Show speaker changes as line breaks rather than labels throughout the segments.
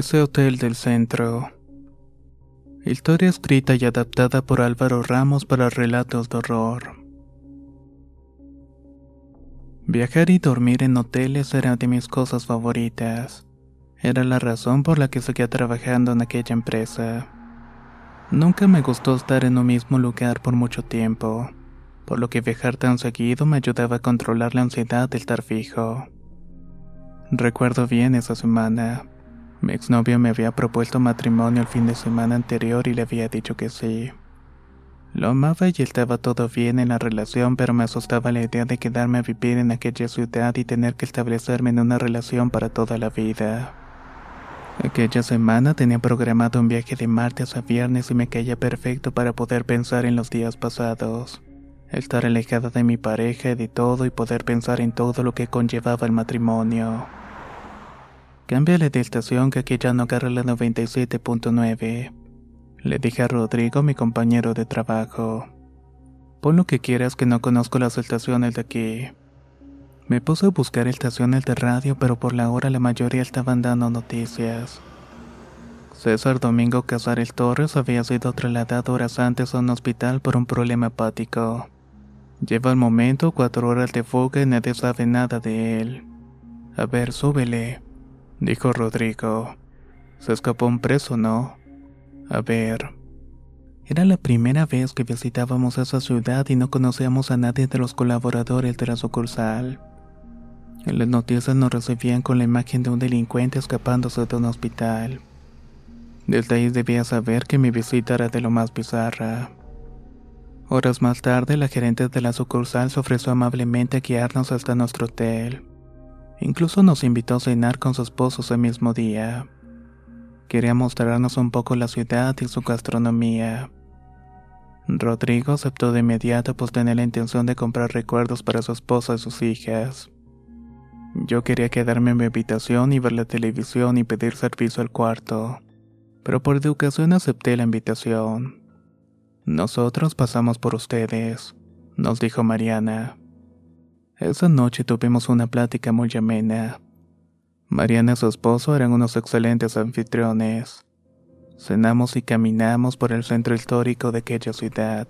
Ese hotel del centro. Historia escrita y adaptada por Álvaro Ramos para relatos de horror. Viajar y dormir en hoteles era de mis cosas favoritas. Era la razón por la que seguía trabajando en aquella empresa. Nunca me gustó estar en un mismo lugar por mucho tiempo, por lo que viajar tan seguido me ayudaba a controlar la ansiedad de estar fijo. Recuerdo bien esa semana. Mi exnovio me había propuesto matrimonio el fin de semana anterior y le había dicho que sí. Lo amaba y estaba todo bien en la relación, pero me asustaba la idea de quedarme a vivir en aquella ciudad y tener que establecerme en una relación para toda la vida. Aquella semana tenía programado un viaje de martes a viernes y me caía perfecto para poder pensar en los días pasados. Estar alejada de mi pareja y de todo y poder pensar en todo lo que conllevaba el matrimonio. Cámbiale de estación que aquí ya no agarra la 97.9. Le dije a Rodrigo, mi compañero de trabajo. Pon lo que quieras que no conozco las estaciones de aquí. Me puse a buscar estaciones de radio, pero por la hora la mayoría estaban dando noticias. César Domingo Casares Torres había sido trasladado horas antes a un hospital por un problema hepático. Lleva al momento cuatro horas de fuga y nadie sabe nada de él. A ver, súbele dijo Rodrigo. Se escapó un preso, ¿no? A ver. Era la primera vez que visitábamos esa ciudad y no conocíamos a nadie de los colaboradores de la sucursal. En las noticias nos recibían con la imagen de un delincuente escapándose de un hospital. Desde ahí debía saber que mi visita era de lo más bizarra. Horas más tarde, la gerente de la sucursal se ofreció amablemente a guiarnos hasta nuestro hotel. Incluso nos invitó a cenar con su esposo ese mismo día. Quería mostrarnos un poco la ciudad y su gastronomía. Rodrigo aceptó de inmediato pues tenía la intención de comprar recuerdos para su esposa y sus hijas. Yo quería quedarme en mi habitación y ver la televisión y pedir servicio al cuarto, pero por educación acepté la invitación. Nosotros pasamos por ustedes, nos dijo Mariana. Esa noche tuvimos una plática muy amena. Mariana y su esposo eran unos excelentes anfitriones. Cenamos y caminamos por el centro histórico de aquella ciudad.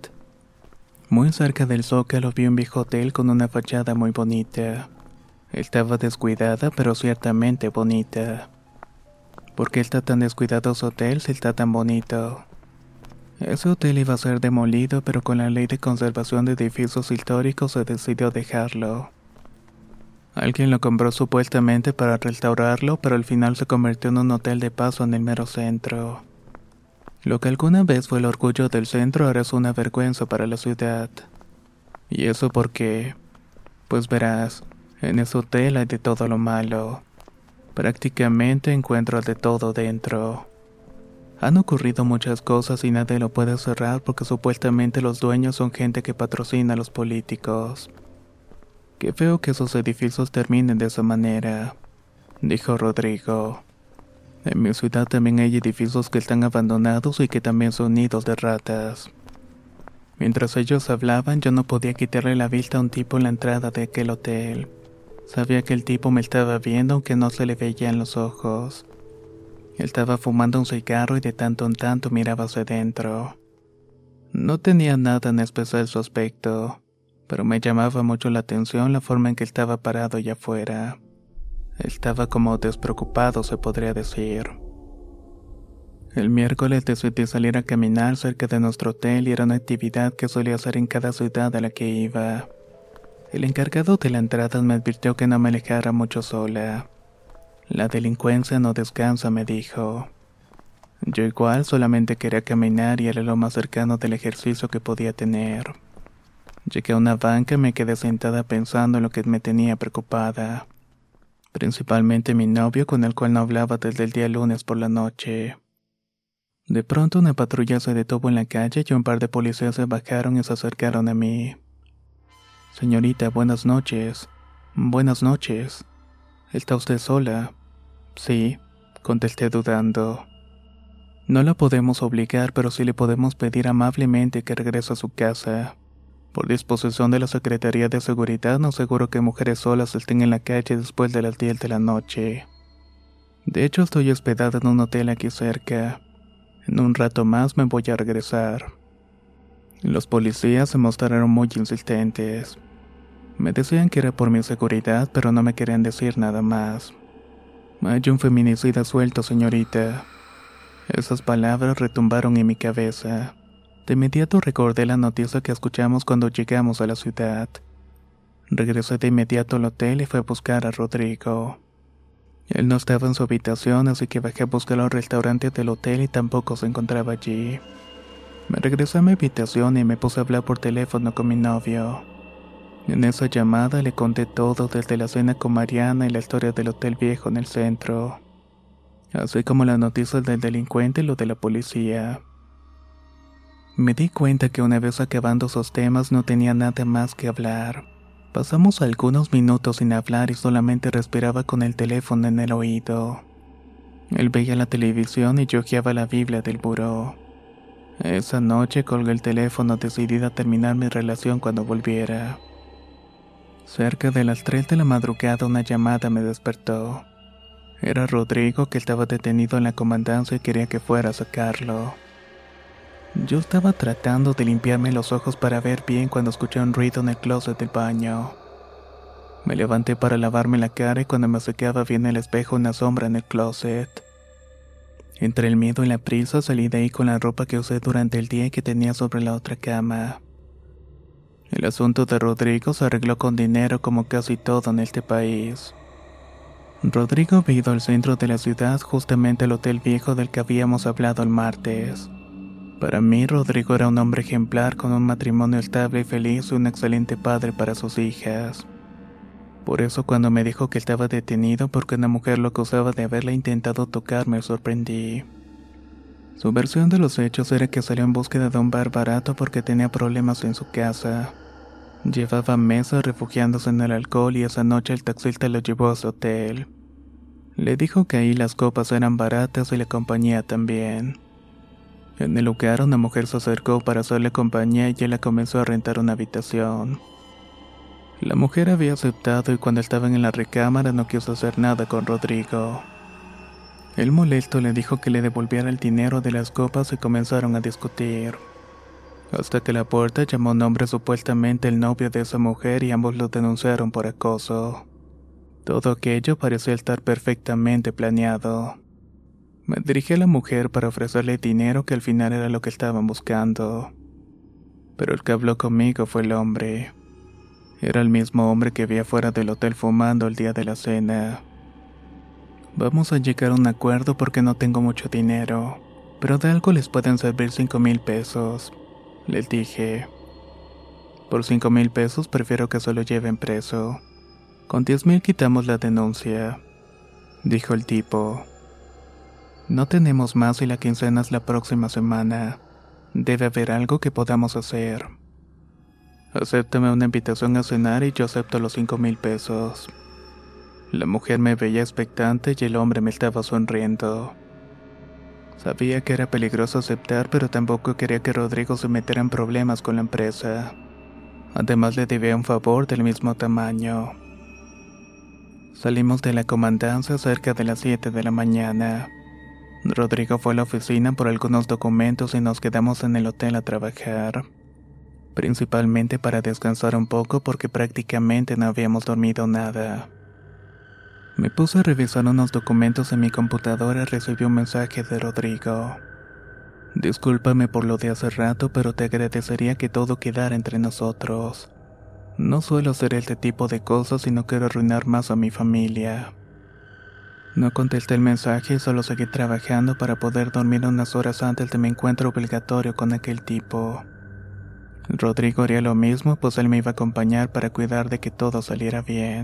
Muy cerca del zócalo vi un viejo hotel con una fachada muy bonita. Estaba descuidada, pero ciertamente bonita. ¿Por qué está tan descuidado su hotel si está tan bonito? Ese hotel iba a ser demolido, pero con la ley de conservación de edificios históricos se decidió dejarlo. Alguien lo compró supuestamente para restaurarlo, pero al final se convirtió en un hotel de paso en el mero centro. Lo que alguna vez fue el orgullo del centro ahora es una vergüenza para la ciudad. ¿Y eso por qué? Pues verás, en ese hotel hay de todo lo malo. Prácticamente encuentro de todo dentro. Han ocurrido muchas cosas y nadie lo puede cerrar porque supuestamente los dueños son gente que patrocina a los políticos. Qué feo que esos edificios terminen de esa manera, dijo Rodrigo. En mi ciudad también hay edificios que están abandonados y que también son nidos de ratas. Mientras ellos hablaban, yo no podía quitarle la vista a un tipo en la entrada de aquel hotel. Sabía que el tipo me estaba viendo aunque no se le veían los ojos. Estaba fumando un cigarro y de tanto en tanto miraba hacia dentro. No tenía nada en especial su aspecto, pero me llamaba mucho la atención la forma en que estaba parado allá afuera. Estaba como despreocupado, se podría decir. El miércoles decidí salir a caminar cerca de nuestro hotel y era una actividad que solía hacer en cada ciudad a la que iba. El encargado de la entrada me advirtió que no me alejara mucho sola. La delincuencia no descansa, me dijo. Yo igual solamente quería caminar y era lo más cercano del ejercicio que podía tener. Llegué a una banca y me quedé sentada pensando en lo que me tenía preocupada. Principalmente mi novio con el cual no hablaba desde el día lunes por la noche. De pronto una patrulla se detuvo en la calle y un par de policías se bajaron y se acercaron a mí. Señorita, buenas noches. Buenas noches. ¿Está usted sola? Sí, contesté dudando. No la podemos obligar, pero sí le podemos pedir amablemente que regrese a su casa. Por disposición de la Secretaría de Seguridad, no seguro que mujeres solas estén en la calle después de las 10 de la noche. De hecho, estoy hospedada en un hotel aquí cerca. En un rato más me voy a regresar. Los policías se mostraron muy insistentes. Me decían que era por mi seguridad, pero no me querían decir nada más. Hay un feminicida suelto, señorita. Esas palabras retumbaron en mi cabeza. De inmediato recordé la noticia que escuchamos cuando llegamos a la ciudad. Regresé de inmediato al hotel y fui a buscar a Rodrigo. Él no estaba en su habitación, así que bajé a buscar al restaurante del hotel y tampoco se encontraba allí. Me regresé a mi habitación y me puse a hablar por teléfono con mi novio. En esa llamada le conté todo desde la cena con Mariana y la historia del hotel viejo en el centro, así como la noticia del delincuente y lo de la policía. Me di cuenta que una vez acabando esos temas no tenía nada más que hablar. Pasamos algunos minutos sin hablar y solamente respiraba con el teléfono en el oído. Él veía la televisión y yo ojeaba la Biblia del buró. Esa noche colgué el teléfono decidida a terminar mi relación cuando volviera. Cerca de las 3 de la madrugada una llamada me despertó. Era Rodrigo que estaba detenido en la comandancia y quería que fuera a sacarlo. Yo estaba tratando de limpiarme los ojos para ver bien cuando escuché un ruido en el closet del baño. Me levanté para lavarme la cara y cuando me acercaba vi en el espejo una sombra en el closet. Entre el miedo y la prisa salí de ahí con la ropa que usé durante el día y que tenía sobre la otra cama. El asunto de Rodrigo se arregló con dinero como casi todo en este país. Rodrigo había ido al centro de la ciudad justamente al hotel viejo del que habíamos hablado el martes. Para mí, Rodrigo era un hombre ejemplar con un matrimonio estable y feliz y un excelente padre para sus hijas. Por eso cuando me dijo que estaba detenido porque una mujer lo acusaba de haberle intentado tocar, me sorprendí. Su versión de los hechos era que salió en búsqueda de un bar barato porque tenía problemas en su casa. Llevaba meses refugiándose en el alcohol y esa noche el taxista lo llevó a su hotel. Le dijo que ahí las copas eran baratas y la compañía también. En el lugar una mujer se acercó para hacerle compañía y él la comenzó a rentar una habitación. La mujer había aceptado y cuando estaban en la recámara no quiso hacer nada con Rodrigo. El molesto le dijo que le devolviera el dinero de las copas y comenzaron a discutir. Hasta que la puerta llamó nombre supuestamente el novio de esa mujer y ambos lo denunciaron por acoso. Todo aquello parecía estar perfectamente planeado. Me dirigí a la mujer para ofrecerle dinero que al final era lo que estaban buscando. Pero el que habló conmigo fue el hombre. Era el mismo hombre que había fuera del hotel fumando el día de la cena. Vamos a llegar a un acuerdo porque no tengo mucho dinero, pero de algo les pueden servir cinco mil pesos, les dije. Por cinco mil pesos prefiero que se lo lleven preso. Con diez mil quitamos la denuncia, dijo el tipo. No tenemos más y la quincena es la próxima semana. Debe haber algo que podamos hacer. Acéptame una invitación a cenar y yo acepto los cinco mil pesos. La mujer me veía expectante y el hombre me estaba sonriendo. Sabía que era peligroso aceptar, pero tampoco quería que Rodrigo se metiera en problemas con la empresa. Además le debía un favor del mismo tamaño. Salimos de la comandancia cerca de las 7 de la mañana. Rodrigo fue a la oficina por algunos documentos y nos quedamos en el hotel a trabajar. Principalmente para descansar un poco porque prácticamente no habíamos dormido nada. Me puse a revisar unos documentos en mi computadora y recibí un mensaje de Rodrigo. Discúlpame por lo de hace rato, pero te agradecería que todo quedara entre nosotros. No suelo hacer este tipo de cosas y no quiero arruinar más a mi familia. No contesté el mensaje y solo seguí trabajando para poder dormir unas horas antes de mi encuentro obligatorio con aquel tipo. Rodrigo haría lo mismo, pues él me iba a acompañar para cuidar de que todo saliera bien.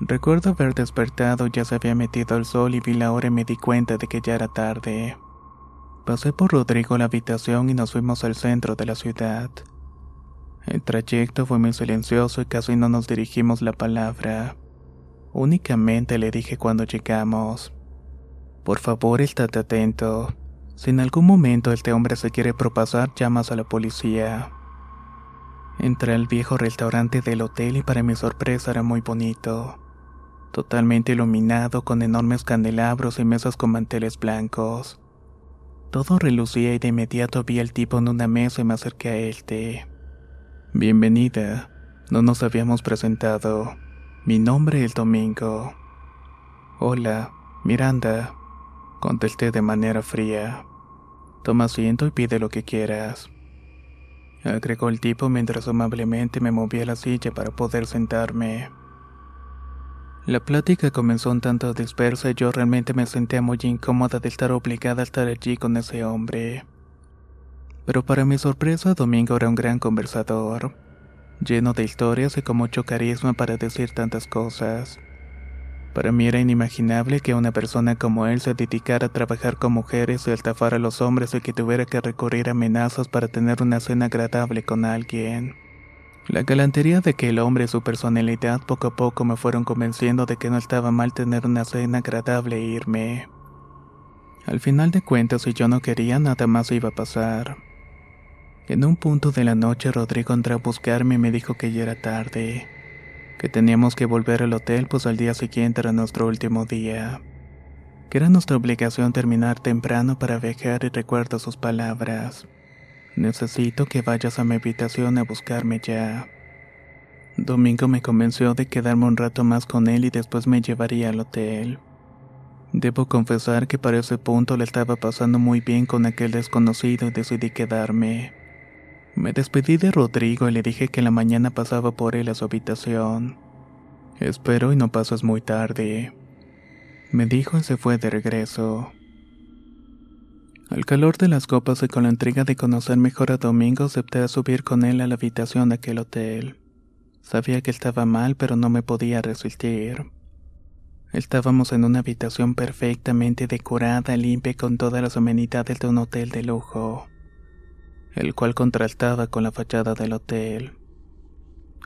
Recuerdo haber despertado, ya se había metido el sol y vi la hora y me di cuenta de que ya era tarde. Pasé por Rodrigo la habitación y nos fuimos al centro de la ciudad. El trayecto fue muy silencioso y casi no nos dirigimos la palabra. Únicamente le dije cuando llegamos. Por favor, estate atento. Si en algún momento este hombre se quiere propasar, llamas a la policía. Entré al viejo restaurante del hotel y para mi sorpresa era muy bonito. Totalmente iluminado con enormes candelabros y mesas con manteles blancos. Todo relucía y de inmediato vi al tipo en una mesa y me acerqué a él. Bienvenida. No nos habíamos presentado. Mi nombre es Domingo. Hola, Miranda. Contesté de manera fría. Toma asiento y pide lo que quieras. Agregó el tipo mientras amablemente me movía la silla para poder sentarme. La plática comenzó un tanto dispersa y yo realmente me sentía muy incómoda de estar obligada a estar allí con ese hombre. Pero para mi sorpresa, Domingo era un gran conversador, lleno de historias y con mucho carisma para decir tantas cosas. Para mí era inimaginable que una persona como él se dedicara a trabajar con mujeres y a estafar a los hombres y que tuviera que recurrir a amenazas para tener una cena agradable con alguien. La galantería de aquel hombre y su personalidad poco a poco me fueron convenciendo de que no estaba mal tener una cena agradable e irme. Al final de cuentas, si yo no quería, nada más iba a pasar. En un punto de la noche, Rodrigo entró a buscarme y me dijo que ya era tarde, que teníamos que volver al hotel, pues al día siguiente era nuestro último día, que era nuestra obligación terminar temprano para viajar y recuerdo sus palabras. Necesito que vayas a mi habitación a buscarme ya. Domingo me convenció de quedarme un rato más con él y después me llevaría al hotel. Debo confesar que para ese punto le estaba pasando muy bien con aquel desconocido y decidí quedarme. Me despedí de Rodrigo y le dije que la mañana pasaba por él a su habitación. Espero y no pases muy tarde. Me dijo y se fue de regreso. Al calor de las copas y con la intriga de conocer mejor a Domingo, acepté subir con él a la habitación de aquel hotel. Sabía que estaba mal, pero no me podía resistir. Estábamos en una habitación perfectamente decorada, limpia con todas las amenidades de un hotel de lujo, el cual contrastaba con la fachada del hotel.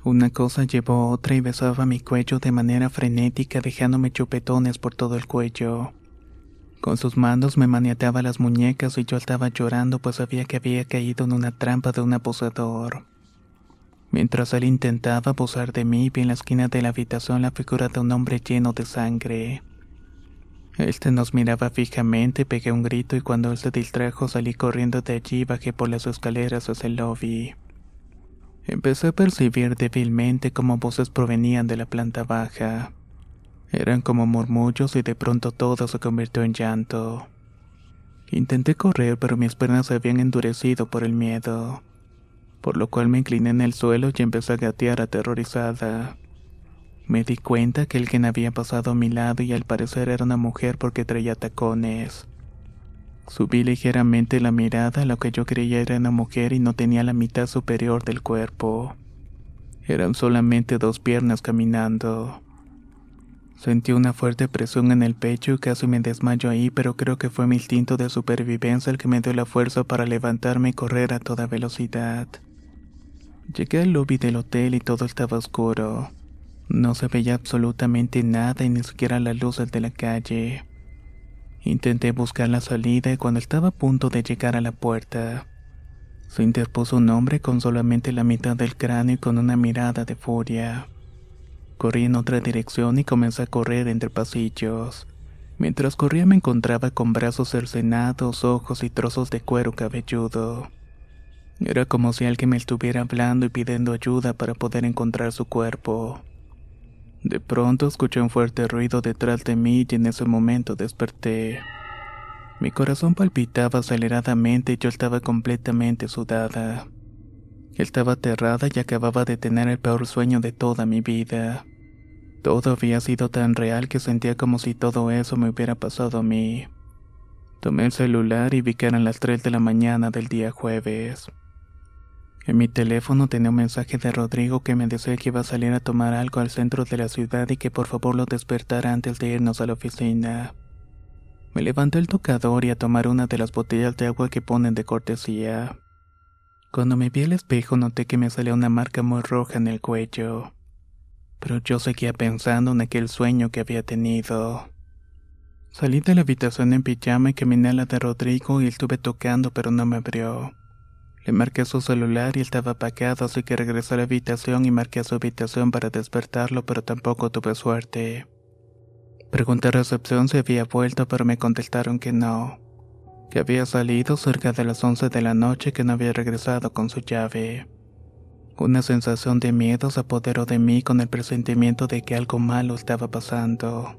Una cosa llevó a otra y besaba mi cuello de manera frenética, dejándome chupetones por todo el cuello. Con sus manos me maniateaba las muñecas y yo estaba llorando pues sabía que había caído en una trampa de un abusador. Mientras él intentaba abusar de mí, vi en la esquina de la habitación la figura de un hombre lleno de sangre. Este nos miraba fijamente, pegué un grito y cuando él se distrajo salí corriendo de allí y bajé por las escaleras hacia el lobby. Empecé a percibir débilmente cómo voces provenían de la planta baja. Eran como murmullos y de pronto todo se convirtió en llanto. Intenté correr, pero mis piernas se habían endurecido por el miedo, por lo cual me incliné en el suelo y empecé a gatear aterrorizada. Me di cuenta que alguien había pasado a mi lado y al parecer era una mujer porque traía tacones. Subí ligeramente la mirada, lo que yo creía era una mujer y no tenía la mitad superior del cuerpo. Eran solamente dos piernas caminando. Sentí una fuerte presión en el pecho y casi me desmayo ahí, pero creo que fue mi instinto de supervivencia el que me dio la fuerza para levantarme y correr a toda velocidad. Llegué al lobby del hotel y todo estaba oscuro. No se veía absolutamente nada y ni siquiera las luces de la calle. Intenté buscar la salida y cuando estaba a punto de llegar a la puerta, se interpuso un hombre con solamente la mitad del cráneo y con una mirada de furia. Corrí en otra dirección y comencé a correr entre pasillos. Mientras corría me encontraba con brazos cercenados, ojos y trozos de cuero cabelludo. Era como si alguien me estuviera hablando y pidiendo ayuda para poder encontrar su cuerpo. De pronto escuché un fuerte ruido detrás de mí y en ese momento desperté. Mi corazón palpitaba aceleradamente y yo estaba completamente sudada. Estaba aterrada y acababa de tener el peor sueño de toda mi vida. Todo había sido tan real que sentía como si todo eso me hubiera pasado a mí. Tomé el celular y vi que eran las 3 de la mañana del día jueves. En mi teléfono tenía un mensaje de Rodrigo que me decía que iba a salir a tomar algo al centro de la ciudad y que por favor lo despertara antes de irnos a la oficina. Me levanté el tocador y a tomar una de las botellas de agua que ponen de cortesía. Cuando me vi al espejo noté que me salía una marca muy roja en el cuello. Pero yo seguía pensando en aquel sueño que había tenido. Salí de la habitación en pijama y caminé a la de Rodrigo y estuve tocando pero no me abrió. Le marqué su celular y estaba apagado así que regresé a la habitación y marqué a su habitación para despertarlo pero tampoco tuve suerte. Pregunté a recepción si había vuelto pero me contestaron que no, que había salido cerca de las 11 de la noche que no había regresado con su llave. Una sensación de miedo se apoderó de mí con el presentimiento de que algo malo estaba pasando,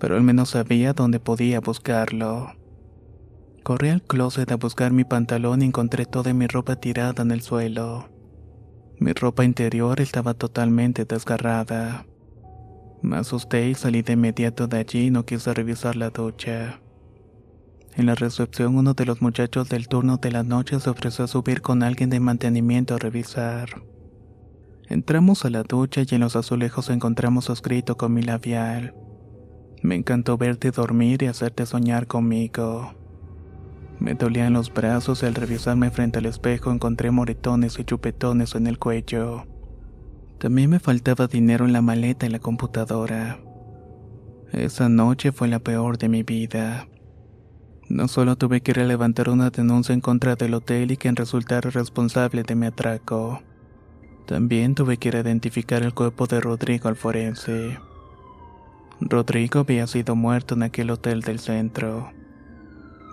pero al menos sabía dónde podía buscarlo. Corrí al closet a buscar mi pantalón y encontré toda mi ropa tirada en el suelo. Mi ropa interior estaba totalmente desgarrada. Me asusté y salí de inmediato de allí y no quise revisar la ducha. En la recepción uno de los muchachos del turno de la noche se ofreció a subir con alguien de mantenimiento a revisar. Entramos a la ducha y en los azulejos encontramos escrito con mi labial. Me encantó verte dormir y hacerte soñar conmigo. Me dolían los brazos y al revisarme frente al espejo encontré moretones y chupetones en el cuello. También me faltaba dinero en la maleta y la computadora. Esa noche fue la peor de mi vida. No solo tuve que ir a levantar una denuncia en contra del hotel y quien resultara responsable de mi atraco. También tuve que ir a identificar el cuerpo de Rodrigo al forense. Rodrigo había sido muerto en aquel hotel del centro.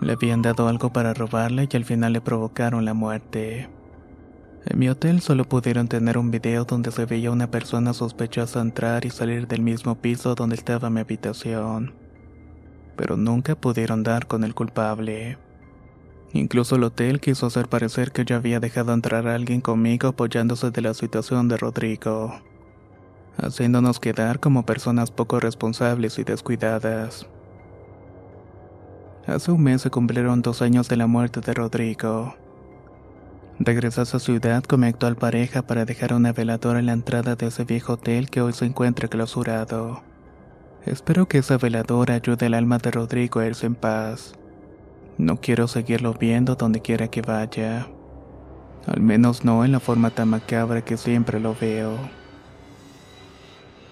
Le habían dado algo para robarle y al final le provocaron la muerte. En mi hotel solo pudieron tener un video donde se veía una persona sospechosa entrar y salir del mismo piso donde estaba mi habitación. Pero nunca pudieron dar con el culpable. Incluso el hotel quiso hacer parecer que yo había dejado entrar a alguien conmigo apoyándose de la situación de Rodrigo, haciéndonos quedar como personas poco responsables y descuidadas. Hace un mes se cumplieron dos años de la muerte de Rodrigo. Regresé a su ciudad con mi actual pareja para dejar una veladora en la entrada de ese viejo hotel que hoy se encuentra clausurado. Espero que esa veladora ayude al alma de Rodrigo a irse en paz. No quiero seguirlo viendo donde quiera que vaya. Al menos no en la forma tan macabra que siempre lo veo.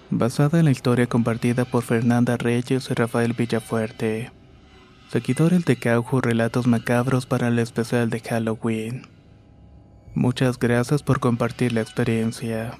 Basada en la historia compartida por Fernanda Reyes y Rafael Villafuerte. Seguidores de Caujo Relatos Macabros para el especial de Halloween. Muchas gracias por compartir la experiencia.